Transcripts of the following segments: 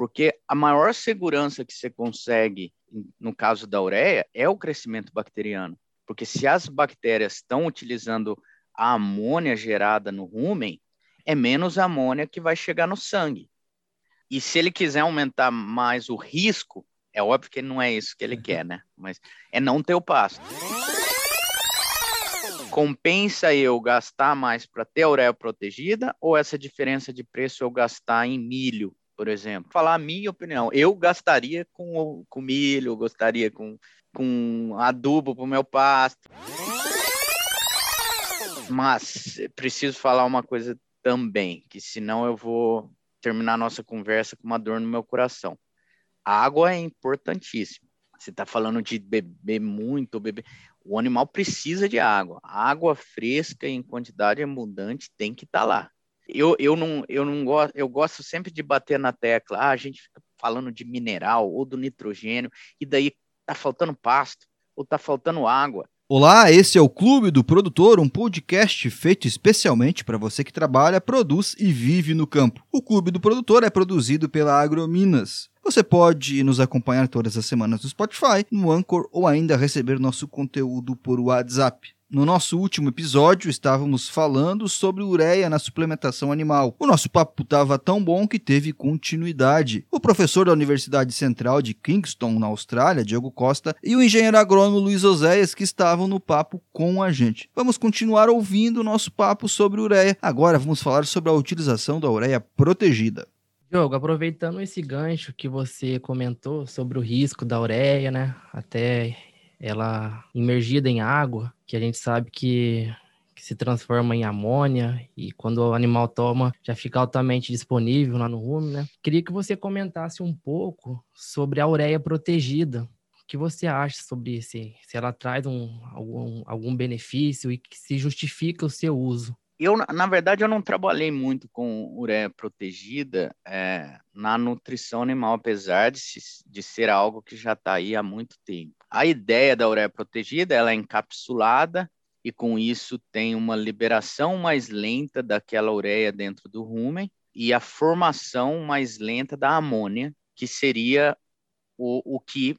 Porque a maior segurança que você consegue, no caso da ureia, é o crescimento bacteriano. Porque se as bactérias estão utilizando a amônia gerada no rumen, é menos amônia que vai chegar no sangue. E se ele quiser aumentar mais o risco, é óbvio que não é isso que ele uhum. quer, né? Mas é não ter o pasto. Compensa eu gastar mais para ter a ureia protegida ou essa diferença de preço eu gastar em milho, por exemplo? Falar a minha opinião, eu gastaria com, com milho, gostaria com, com adubo para o meu pasto. Mas preciso falar uma coisa também, que senão eu vou terminar nossa conversa com uma dor no meu coração. Água é importantíssima. Você está falando de beber muito, beber. O animal precisa de água. água fresca em quantidade abundante tem que estar tá lá. Eu, eu não, eu não gosto, eu gosto sempre de bater na tecla. Ah, a gente fica falando de mineral ou do nitrogênio, e daí tá faltando pasto, ou tá faltando água. Olá, esse é o Clube do Produtor, um podcast feito especialmente para você que trabalha, produz e vive no campo. O Clube do Produtor é produzido pela Agrominas. Você pode nos acompanhar todas as semanas no Spotify, no Anchor ou ainda receber nosso conteúdo por WhatsApp. No nosso último episódio, estávamos falando sobre ureia na suplementação animal. O nosso papo estava tão bom que teve continuidade. O professor da Universidade Central de Kingston, na Austrália, Diego Costa, e o engenheiro agrônomo Luiz Oséias, que estavam no papo com a gente. Vamos continuar ouvindo o nosso papo sobre ureia. Agora vamos falar sobre a utilização da ureia protegida. Diogo, aproveitando esse gancho que você comentou sobre o risco da ureia, né? Até ela imergida em água, que a gente sabe que, que se transforma em amônia e quando o animal toma já fica altamente disponível lá no rumo, né? Queria que você comentasse um pouco sobre a ureia protegida. O que você acha sobre isso? Se ela traz um, algum, algum benefício e que se justifica o seu uso? Eu, na verdade, eu não trabalhei muito com ureia protegida é, na nutrição animal, apesar de, de ser algo que já está aí há muito tempo. A ideia da ureia protegida ela é encapsulada e com isso tem uma liberação mais lenta daquela ureia dentro do rumen e a formação mais lenta da amônia, que seria o, o que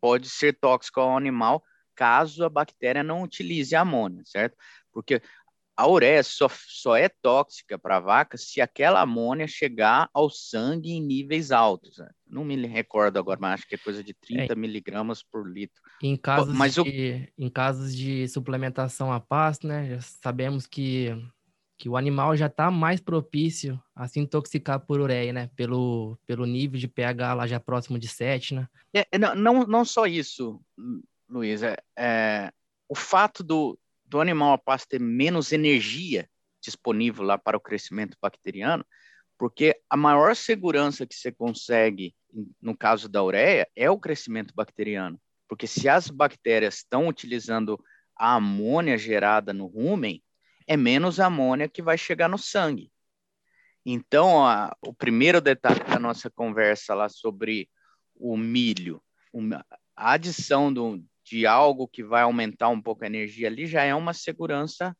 pode ser tóxico ao animal caso a bactéria não utilize a amônia, certo? Porque a ureia só, só é tóxica para a vaca se aquela amônia chegar ao sangue em níveis altos. Né? Não me recordo agora, mas acho que é coisa de 30 é. miligramas por litro. Em casos, mas de, o... em casos de suplementação a pasto, né, já sabemos que, que o animal já está mais propício a se intoxicar por ureia, né, pelo, pelo nível de pH lá já próximo de 7, né? É, não, não, não só isso, Luiz, é, é o fato do, do animal a pasto ter menos energia disponível lá para o crescimento bacteriano, porque a maior segurança que você consegue, no caso da ureia, é o crescimento bacteriano. Porque se as bactérias estão utilizando a amônia gerada no rumen, é menos amônia que vai chegar no sangue. Então, o primeiro detalhe da nossa conversa lá sobre o milho, a adição do, de algo que vai aumentar um pouco a energia ali, já é uma segurança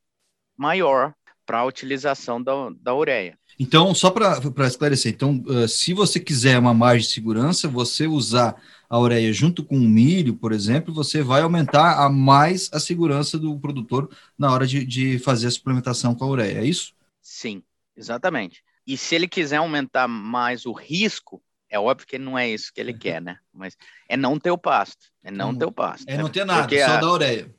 maior para a utilização da, da ureia. Então, só para esclarecer, então, uh, se você quiser uma margem de segurança, você usar a ureia junto com o milho, por exemplo, você vai aumentar a mais a segurança do produtor na hora de, de fazer a suplementação com a ureia, é isso? Sim, exatamente. E se ele quiser aumentar mais o risco, é óbvio que não é isso que ele uhum. quer, né? Mas é não ter o pasto. É não ter o pasto. É não ter nada, Porque só a, da ureia.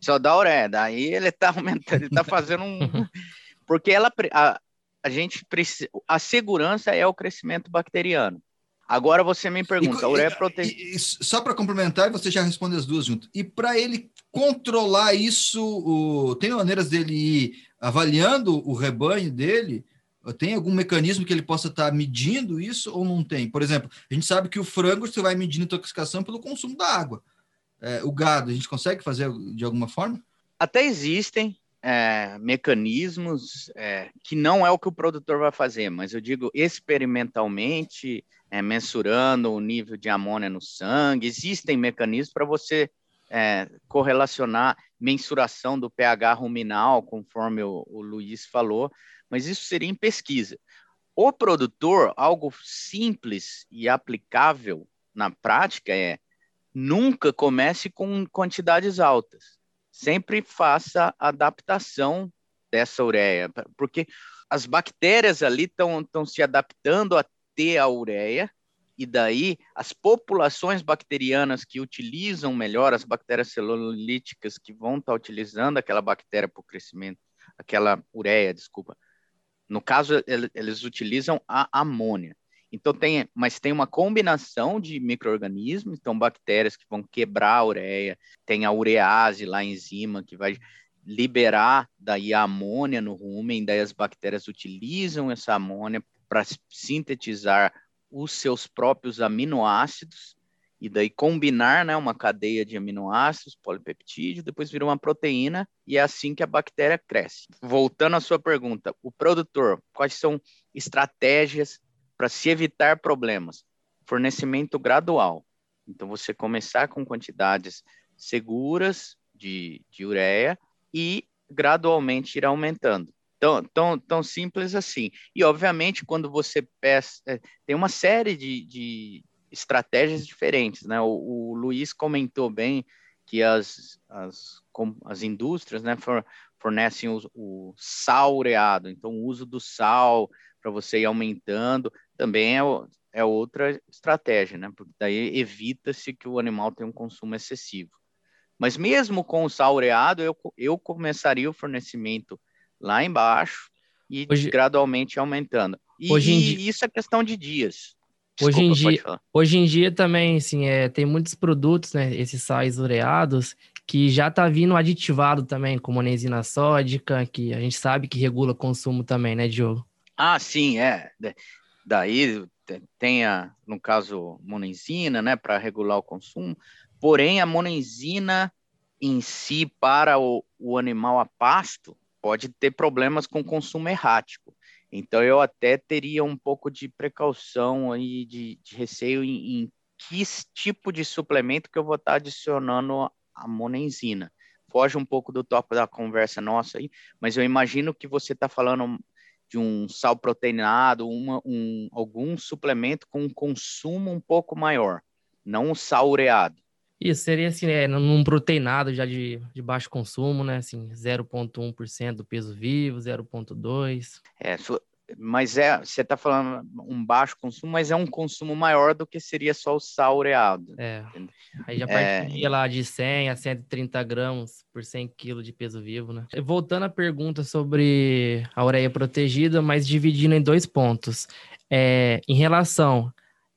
Só da ureia. Daí ele tá aumentando, ele tá fazendo um. Porque ela, a, a gente precisa. A segurança é o crescimento bacteriano. Agora você me pergunta, e, a ureia protegida. Só para complementar, você já responde as duas junto. E para ele controlar isso, o, tem maneiras dele ir avaliando o rebanho dele tem algum mecanismo que ele possa estar tá medindo isso ou não tem? Por exemplo, a gente sabe que o frango você vai medindo intoxicação pelo consumo da água. É, o gado, a gente consegue fazer de alguma forma? Até existem é, mecanismos é, que não é o que o produtor vai fazer, mas eu digo experimentalmente, é, mensurando o nível de amônia no sangue, existem mecanismos para você é, correlacionar mensuração do pH ruminal, conforme o, o Luiz falou, mas isso seria em pesquisa. O produtor, algo simples e aplicável na prática é nunca comece com quantidades altas. Sempre faça adaptação dessa ureia, porque as bactérias ali estão se adaptando a ter a ureia, e daí as populações bacterianas que utilizam melhor as bactérias celulíticas que vão estar tá utilizando aquela bactéria para o crescimento, aquela ureia, desculpa. No caso, eles utilizam a amônia. Então tem, mas tem uma combinação de micro-organismos, então bactérias que vão quebrar a ureia, tem a urease lá, a enzima que vai liberar daí a amônia no rumen, daí as bactérias utilizam essa amônia para sintetizar os seus próprios aminoácidos e daí combinar né, uma cadeia de aminoácidos, polipeptídeo, depois vira uma proteína e é assim que a bactéria cresce. Voltando à sua pergunta, o produtor, quais são estratégias para se evitar problemas? Fornecimento gradual. Então, você começar com quantidades seguras de, de ureia e gradualmente ir aumentando. Tão, tão, tão simples assim. E, obviamente, quando você peça. É, tem uma série de, de estratégias diferentes, né? O, o Luiz comentou bem que as, as, as indústrias né, fornecem o, o sal ureado, então o uso do sal para você ir aumentando também é, é outra estratégia, né? Porque daí evita-se que o animal tenha um consumo excessivo. Mas mesmo com o sal ureado, eu, eu começaria o fornecimento lá embaixo e hoje, gradualmente aumentando. E, hoje dia, isso é questão de dias. Desculpa, hoje, em dia, hoje em dia também, assim, é, tem muitos produtos, né, esses sais ureados, que já tá vindo aditivado também, como a sódica, que a gente sabe que regula o consumo também, né, Diogo? Ah, sim, é. Daí tem, a, no caso, monenzina, né, para regular o consumo. Porém, a monenzina em si, para o, o animal a pasto, pode ter problemas com consumo errático. Então, eu até teria um pouco de precaução aí, de, de receio em, em, que tipo de suplemento que eu vou estar adicionando a monenzina. Foge um pouco do topo da conversa nossa aí, mas eu imagino que você está falando de um sal proteinado, uma, um, algum suplemento com um consumo um pouco maior, não um sal ureado. Isso seria assim, é, num proteinado já de, de baixo consumo, né? Assim, 0,1% do peso vivo, 0,2%. É, mas é, você está falando um baixo consumo, mas é um consumo maior do que seria só o sal ureado. É. Aí já partiria é... lá de 100 a 130 gramas por 100 quilos de peso vivo, né? Voltando à pergunta sobre a ureia protegida, mas dividindo em dois pontos. É, em relação,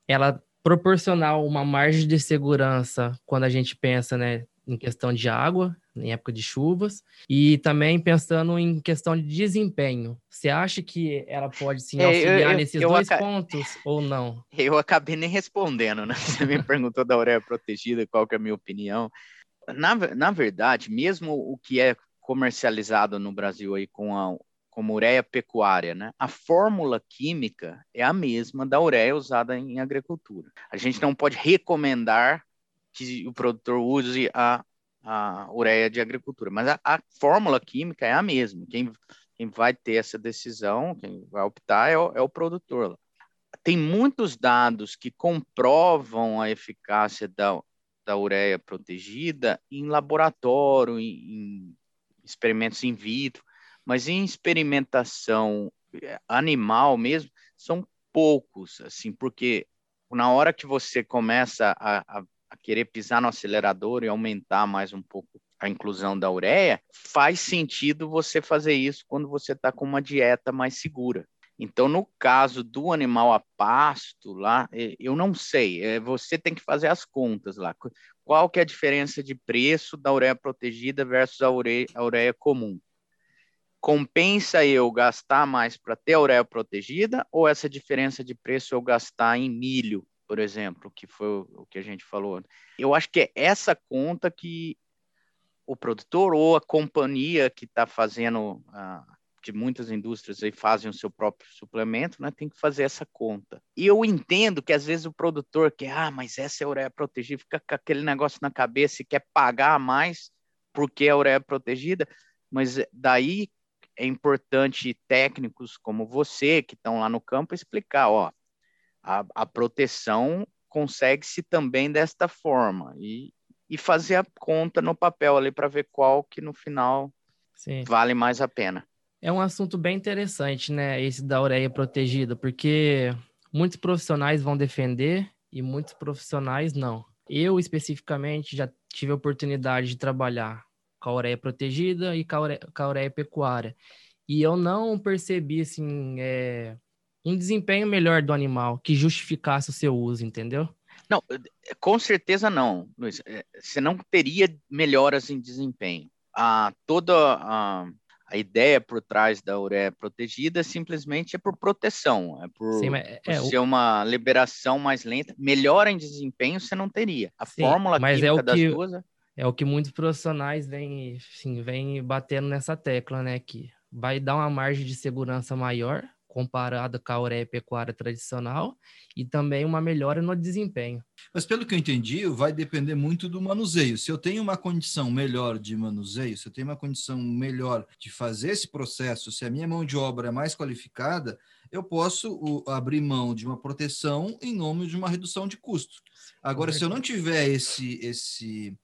ela proporcionar uma margem de segurança quando a gente pensa, né, em questão de água, em época de chuvas, e também pensando em questão de desempenho. Você acha que ela pode sim auxiliar eu, eu, nesses eu dois pontos ou não? Eu acabei nem respondendo, né? Você me perguntou da ureia protegida, qual que é a minha opinião. Na, na verdade, mesmo o que é comercializado no Brasil aí com a, como ureia pecuária, né? A fórmula química é a mesma da ureia usada em agricultura. A gente não pode recomendar que o produtor use a, a ureia de agricultura, mas a, a fórmula química é a mesma. Quem, quem vai ter essa decisão, quem vai optar é o, é o produtor. Tem muitos dados que comprovam a eficácia da, da ureia protegida em laboratório, em, em experimentos in vitro, mas em experimentação eh, animal mesmo, são poucos, assim, porque na hora que você começa a, a a querer pisar no acelerador e aumentar mais um pouco a inclusão da ureia, faz sentido você fazer isso quando você está com uma dieta mais segura. Então, no caso do animal a pasto, lá, eu não sei, é, você tem que fazer as contas lá. Qual que é a diferença de preço da ureia protegida versus a ureia, a ureia comum? Compensa eu gastar mais para ter a ureia protegida ou essa diferença de preço eu gastar em milho por exemplo, que foi o que a gente falou. Eu acho que é essa conta que o produtor ou a companhia que está fazendo, uh, de muitas indústrias aí fazem o seu próprio suplemento, né, tem que fazer essa conta. E eu entendo que às vezes o produtor quer, ah, mas essa é a ureia protegida, fica com aquele negócio na cabeça e quer pagar mais porque é a ureia protegida, mas daí é importante técnicos como você, que estão lá no campo, explicar, ó, a, a proteção consegue-se também desta forma, e, e fazer a conta no papel ali para ver qual que no final Sim. vale mais a pena. É um assunto bem interessante, né, esse da ureia protegida, porque muitos profissionais vão defender e muitos profissionais não. Eu, especificamente, já tive a oportunidade de trabalhar com a ureia protegida e com a ureia, com a ureia pecuária. E eu não percebi, assim, é, um desempenho melhor do animal que justificasse o seu uso, entendeu? Não, com certeza não, Luiz. É, você não teria melhoras em desempenho. A, toda a, a ideia por trás da ureia protegida simplesmente é por proteção, é por, Sim, é, por é, ser o... uma liberação mais lenta. Melhora em desempenho você não teria. A Sim, fórmula mas é química é o das que, duas... É o que muitos profissionais vêm, sim, vêm batendo nessa tecla, né? Que vai dar uma margem de segurança maior comparada com a ureia pecuária tradicional e também uma melhora no desempenho. Mas pelo que eu entendi, vai depender muito do manuseio. Se eu tenho uma condição melhor de manuseio, se eu tenho uma condição melhor de fazer esse processo, se a minha mão de obra é mais qualificada, eu posso abrir mão de uma proteção em nome de uma redução de custo. Agora, se eu não tiver esse esse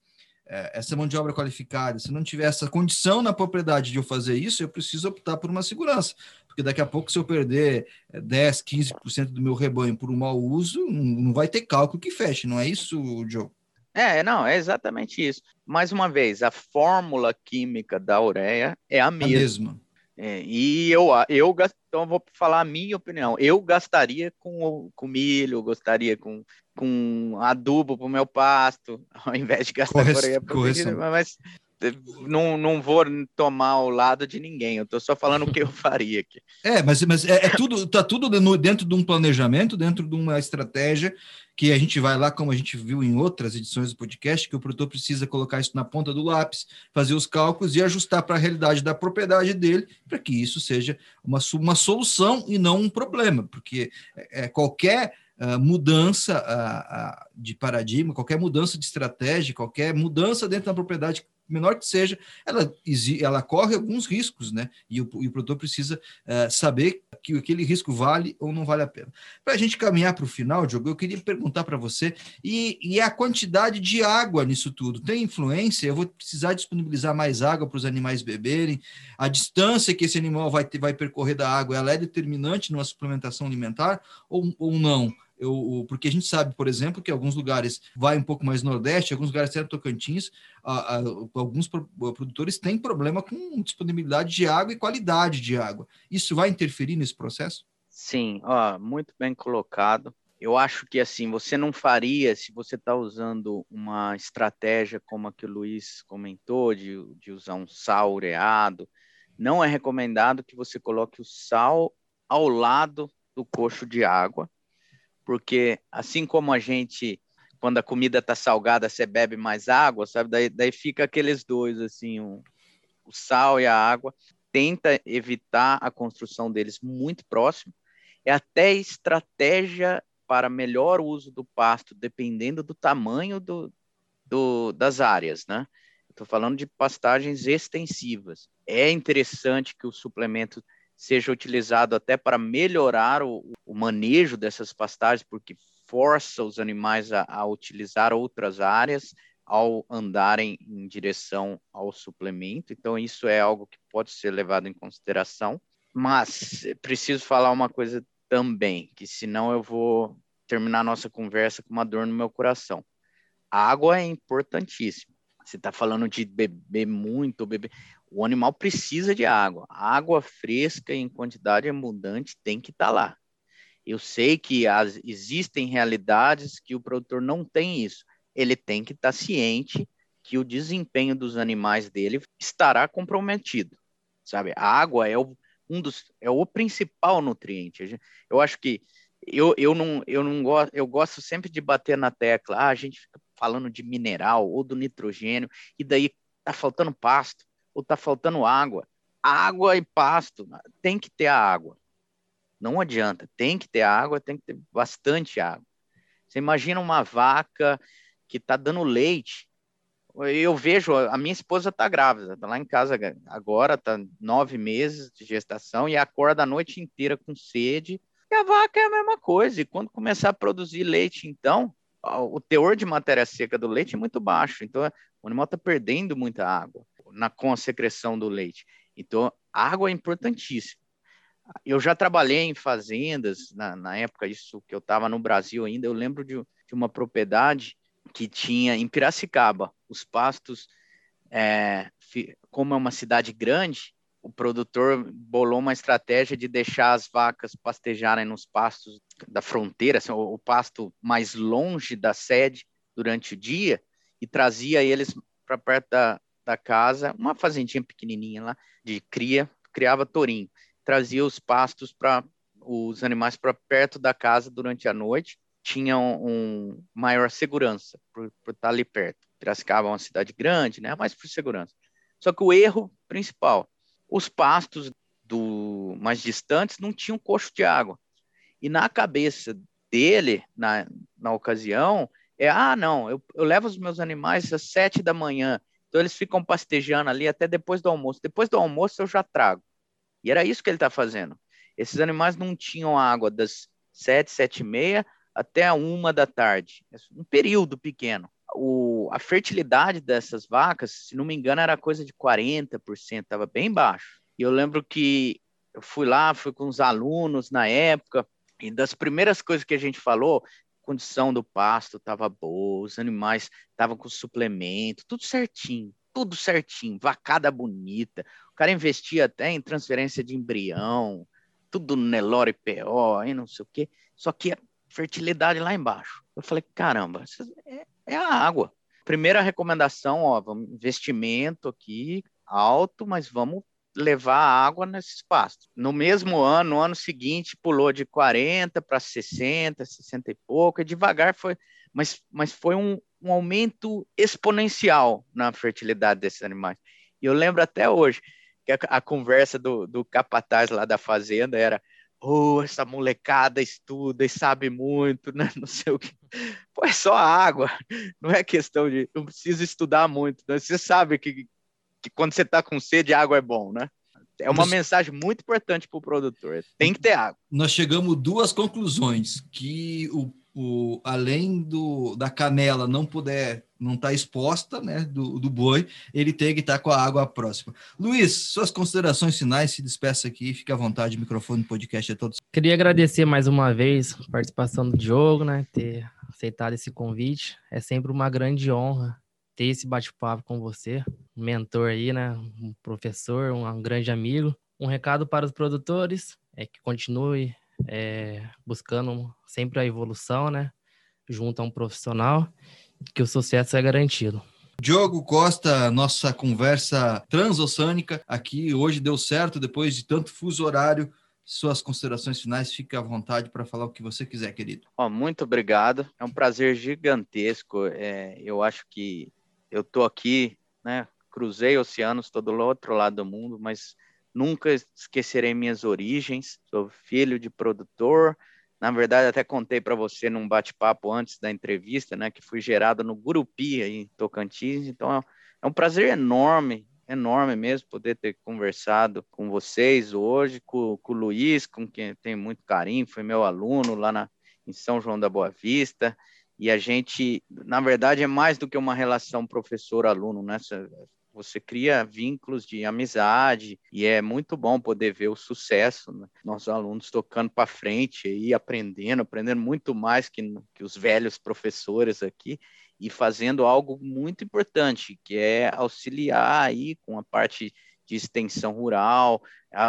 essa mão de obra qualificada, se não tiver essa condição na propriedade de eu fazer isso, eu preciso optar por uma segurança. Porque daqui a pouco, se eu perder 10, é, 15% do meu rebanho por um mau uso, não vai ter cálculo que feche, não é isso, Joe? É, não, é exatamente isso. Mais uma vez, a fórmula química da ureia é a mesma. A mesma. É, e eu, eu então vou falar a minha opinião. Eu gastaria com, com milho, gostaria com, com adubo para o meu pasto, ao invés de gastar Corre com ureia mas não, não vou tomar o lado de ninguém, eu estou só falando o que eu faria aqui. É, mas, mas é, é tudo, tá tudo dentro de um planejamento, dentro de uma estratégia que a gente vai lá, como a gente viu em outras edições do podcast, que o produtor precisa colocar isso na ponta do lápis, fazer os cálculos e ajustar para a realidade da propriedade dele, para que isso seja uma, uma solução e não um problema, porque é, é qualquer Uh, mudança uh, uh, de paradigma, qualquer mudança de estratégia, qualquer mudança dentro da propriedade menor que seja, ela, ela corre alguns riscos, né? E o, e o produtor precisa uh, saber que aquele risco vale ou não vale a pena. Para a gente caminhar para o final, Diogo, eu queria perguntar para você, e, e a quantidade de água nisso tudo? Tem influência? Eu vou precisar disponibilizar mais água para os animais beberem? A distância que esse animal vai, ter, vai percorrer da água, ela é determinante numa suplementação alimentar ou, ou não? Eu, porque a gente sabe, por exemplo, que alguns lugares vai um pouco mais nordeste, alguns lugares até Tocantins, a, a, alguns produtores têm problema com disponibilidade de água e qualidade de água. Isso vai interferir nesse processo? Sim, ó, muito bem colocado. Eu acho que assim, você não faria se você está usando uma estratégia como a que o Luiz comentou, de, de usar um sal ureado. Não é recomendado que você coloque o sal ao lado do coxo de água, porque assim como a gente, quando a comida está salgada, você bebe mais água, sabe? Daí, daí fica aqueles dois, assim, um, o sal e a água. Tenta evitar a construção deles muito próximo. É até estratégia para melhor uso do pasto, dependendo do tamanho do, do das áreas, né? Estou falando de pastagens extensivas. É interessante que o suplemento seja utilizado até para melhorar o, o manejo dessas pastagens, porque força os animais a, a utilizar outras áreas ao andarem em direção ao suplemento. Então, isso é algo que pode ser levado em consideração. Mas preciso falar uma coisa também, que senão eu vou terminar nossa conversa com uma dor no meu coração. A água é importantíssima. Você está falando de beber muito, beber. O animal precisa de água. água fresca em quantidade abundante tem que estar tá lá. Eu sei que as, existem realidades que o produtor não tem isso. Ele tem que estar tá ciente que o desempenho dos animais dele estará comprometido. Sabe? A água é o, um dos, é o principal nutriente. Eu acho que eu, eu não, eu não gosto, eu gosto sempre de bater na tecla. Ah, a gente fica falando de mineral ou do nitrogênio, e daí tá faltando pasto ou está faltando água. Água e pasto, tem que ter a água. Não adianta, tem que ter água, tem que ter bastante água. Você imagina uma vaca que está dando leite, eu vejo, a minha esposa está grávida, está lá em casa agora, está nove meses de gestação e acorda a noite inteira com sede. E a vaca é a mesma coisa. E quando começar a produzir leite, então, o teor de matéria seca do leite é muito baixo. Então, o animal está perdendo muita água na, com a secreção do leite. Então, água é importantíssima. Eu já trabalhei em fazendas, na, na época isso que eu estava no Brasil ainda, eu lembro de, de uma propriedade que tinha em Piracicaba, os pastos, é, como é uma cidade grande, o produtor bolou uma estratégia de deixar as vacas pastejarem nos pastos da fronteira, assim, o, o, pasto mais longe da sede durante o dia, e trazia eles para perto da, da casa, uma fazendinha pequenininha lá, de cria, criava tourinho. Trazia os pastos para os animais para perto da casa durante a noite, tinham um maior segurança por, por estar ali perto. Piracicaba é uma cidade grande, né? Mas por segurança. Só que o erro principal, os pastos do mais distantes não tinham coxo de água. E na cabeça dele, na, na ocasião, é, ah, não, eu, eu levo os meus animais às sete da manhã, então eles ficam pastejando ali até depois do almoço. Depois do almoço eu já trago. E era isso que ele está fazendo. Esses animais não tinham água das sete, sete e meia até uma da tarde, um período pequeno. O, a fertilidade dessas vacas, se não me engano, era coisa de 40%, estava bem baixo. E eu lembro que eu fui lá, fui com os alunos na época, e das primeiras coisas que a gente falou, condição do pasto estava boa, os animais estavam com suplemento, tudo certinho, tudo certinho, vacada bonita. O cara investia até em transferência de embrião, tudo Nelore PO, e não sei o quê. Só que fertilidade lá embaixo. Eu falei, caramba, é, é a água. Primeira recomendação, ó, investimento aqui alto, mas vamos levar água nesses pastos. No mesmo ano, no ano seguinte, pulou de 40 para 60, 60 e pouco, e devagar foi, mas, mas foi um, um aumento exponencial na fertilidade desses animais. E eu lembro até hoje que a, a conversa do, do capataz lá da fazenda era oh, essa molecada estuda e sabe muito, né? Não sei o que. Pô, é só água, não é questão de. Não precisa estudar muito. Né? Você sabe que, que quando você está com sede, água é bom, né? É uma Nós... mensagem muito importante para o produtor. Tem que ter água. Nós chegamos duas conclusões: que o o, além do, da canela não puder, não estar tá exposta, né, do, do boi, ele tem que estar tá com a água próxima. Luiz, suas considerações finais, se despeça aqui, fica à vontade, o microfone do podcast é todos. Queria agradecer mais uma vez a participação do Diogo, né, ter aceitado esse convite. É sempre uma grande honra ter esse bate-papo com você, um mentor aí, né, um professor, um, um grande amigo. Um recado para os produtores é que continue é, buscando sempre a evolução, né? Junto a um profissional, que o sucesso é garantido. Diogo Costa, nossa conversa transoceânica aqui hoje deu certo depois de tanto fuso horário. Suas considerações finais, fique à vontade para falar o que você quiser, querido. Oh, muito obrigado, é um prazer gigantesco. É, eu acho que eu estou aqui, né? Cruzei oceanos, estou do outro lado do mundo, mas Nunca esquecerei minhas origens. Sou filho de produtor. Na verdade, até contei para você num bate-papo antes da entrevista, né, que fui gerado no Gurupi, aí, em Tocantins. Então, é, é um prazer enorme, enorme mesmo, poder ter conversado com vocês hoje, com, com o Luiz, com quem tenho muito carinho, foi meu aluno lá na, em São João da Boa Vista. E a gente, na verdade, é mais do que uma relação professor-aluno, né? Você cria vínculos de amizade e é muito bom poder ver o sucesso, né? nossos alunos tocando para frente e aprendendo, aprendendo muito mais que, que os velhos professores aqui e fazendo algo muito importante, que é auxiliar aí com a parte de extensão rural,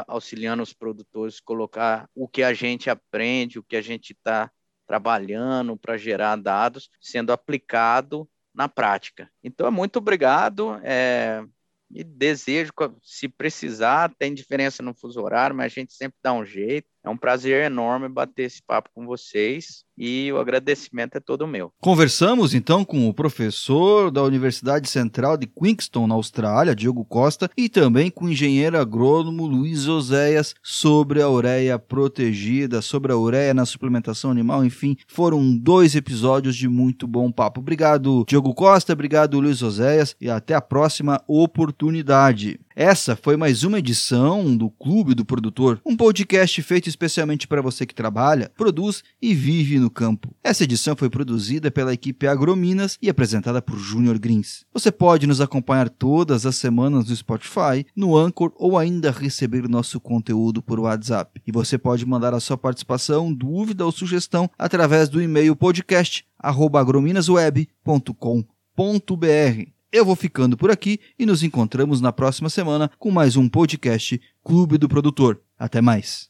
auxiliando os produtores colocar o que a gente aprende, o que a gente está trabalhando para gerar dados, sendo aplicado na prática. Então, muito obrigado. É, e desejo, se precisar, tem diferença no fuso horário, mas a gente sempre dá um jeito. É um prazer enorme bater esse papo com vocês e o agradecimento é todo meu. Conversamos então com o professor da Universidade Central de Queenstown, na Austrália, Diogo Costa, e também com o engenheiro agrônomo Luiz Oséias sobre a ureia protegida, sobre a ureia na suplementação animal, enfim, foram dois episódios de muito bom papo. Obrigado, Diogo Costa, obrigado, Luiz Oséias, e até a próxima oportunidade. Essa foi mais uma edição do Clube do Produtor, um podcast feito especialmente para você que trabalha, produz e vive no campo. Essa edição foi produzida pela equipe Agrominas e apresentada por Júnior Grins. Você pode nos acompanhar todas as semanas no Spotify, no Anchor ou ainda receber nosso conteúdo por WhatsApp. E você pode mandar a sua participação, dúvida ou sugestão através do e-mail podcast@agrominasweb.com.br. Eu vou ficando por aqui e nos encontramos na próxima semana com mais um podcast Clube do Produtor. Até mais.